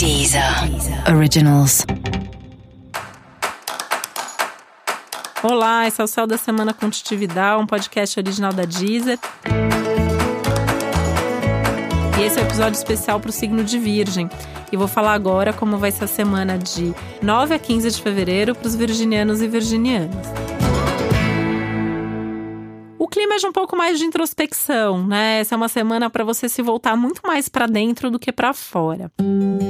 Deezer Originals. Olá, esse é o Céu da Semana Contitividade, um podcast original da Deezer. E esse é o um episódio especial para o signo de Virgem. E vou falar agora como vai ser a semana de 9 a 15 de fevereiro para os virginianos e virginianas clima é de um pouco mais de introspecção, né? Essa é uma semana para você se voltar muito mais para dentro do que para fora. Se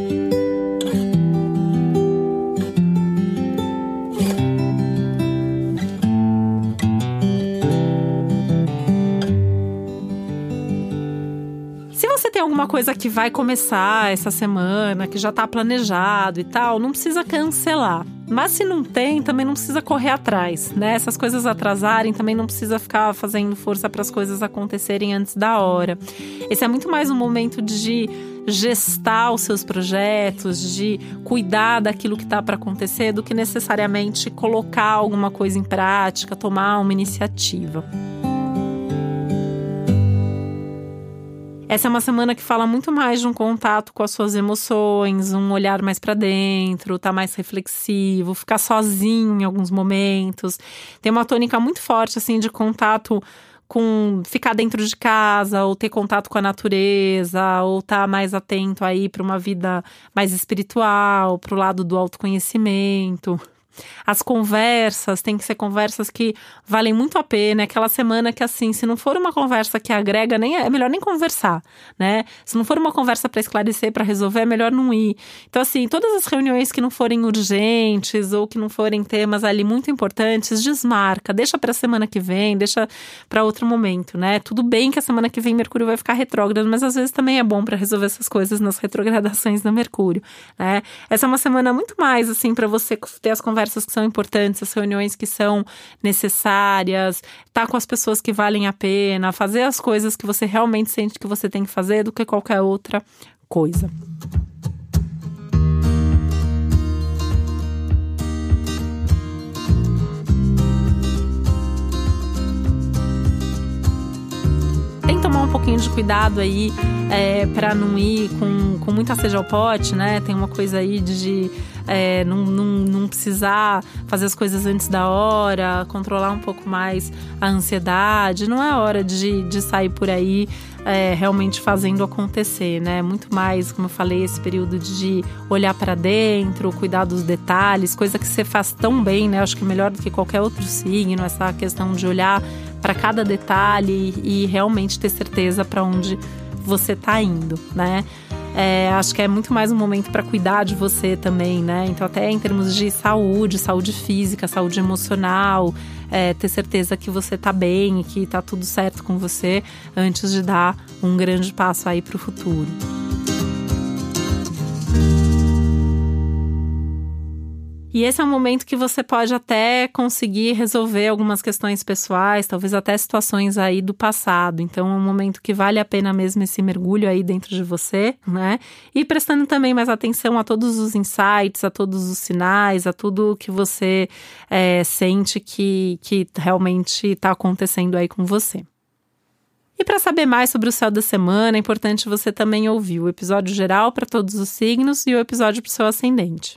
tem alguma coisa que vai começar essa semana, que já está planejado e tal, não precisa cancelar. Mas se não tem, também não precisa correr atrás, né? Essas coisas atrasarem, também não precisa ficar fazendo força para as coisas acontecerem antes da hora. Esse é muito mais um momento de gestar os seus projetos, de cuidar daquilo que está para acontecer, do que necessariamente colocar alguma coisa em prática, tomar uma iniciativa. Essa é uma semana que fala muito mais de um contato com as suas emoções, um olhar mais para dentro, tá mais reflexivo, ficar sozinho em alguns momentos. Tem uma tônica muito forte assim de contato com ficar dentro de casa, ou ter contato com a natureza, ou estar tá mais atento aí para uma vida mais espiritual, para o lado do autoconhecimento. As conversas têm que ser conversas que valem muito a pena. Aquela semana que, assim, se não for uma conversa que agrega, nem é, é melhor nem conversar, né? Se não for uma conversa para esclarecer, para resolver, é melhor não ir. Então, assim, todas as reuniões que não forem urgentes ou que não forem temas ali muito importantes, desmarca, deixa para a semana que vem, deixa para outro momento, né? Tudo bem que a semana que vem Mercúrio vai ficar retrógrado, mas às vezes também é bom para resolver essas coisas nas retrogradações da Mercúrio, né? Essa é uma semana muito mais assim para você ter as conversas conversas que são importantes, as reuniões que são necessárias, estar tá com as pessoas que valem a pena, fazer as coisas que você realmente sente que você tem que fazer do que qualquer outra coisa. Tomar um pouquinho de cuidado aí é, para não ir com, com muita sede ao pote, né? Tem uma coisa aí de é, não, não, não precisar fazer as coisas antes da hora, controlar um pouco mais a ansiedade. Não é hora de, de sair por aí é, realmente fazendo acontecer, né? Muito mais, como eu falei, esse período de olhar para dentro, cuidar dos detalhes, coisa que você faz tão bem, né? Acho que melhor do que qualquer outro signo, essa questão de olhar para cada detalhe e, e realmente ter certeza para onde você está indo, né? É, acho que é muito mais um momento para cuidar de você também, né? Então, até em termos de saúde, saúde física, saúde emocional, é, ter certeza que você tá bem e que tá tudo certo com você antes de dar um grande passo aí para o futuro. E esse é um momento que você pode até conseguir resolver algumas questões pessoais, talvez até situações aí do passado. Então é um momento que vale a pena mesmo esse mergulho aí dentro de você, né? E prestando também mais atenção a todos os insights, a todos os sinais, a tudo que você é, sente que, que realmente está acontecendo aí com você. E para saber mais sobre o céu da semana, é importante você também ouvir o episódio geral para todos os signos e o episódio para o seu ascendente.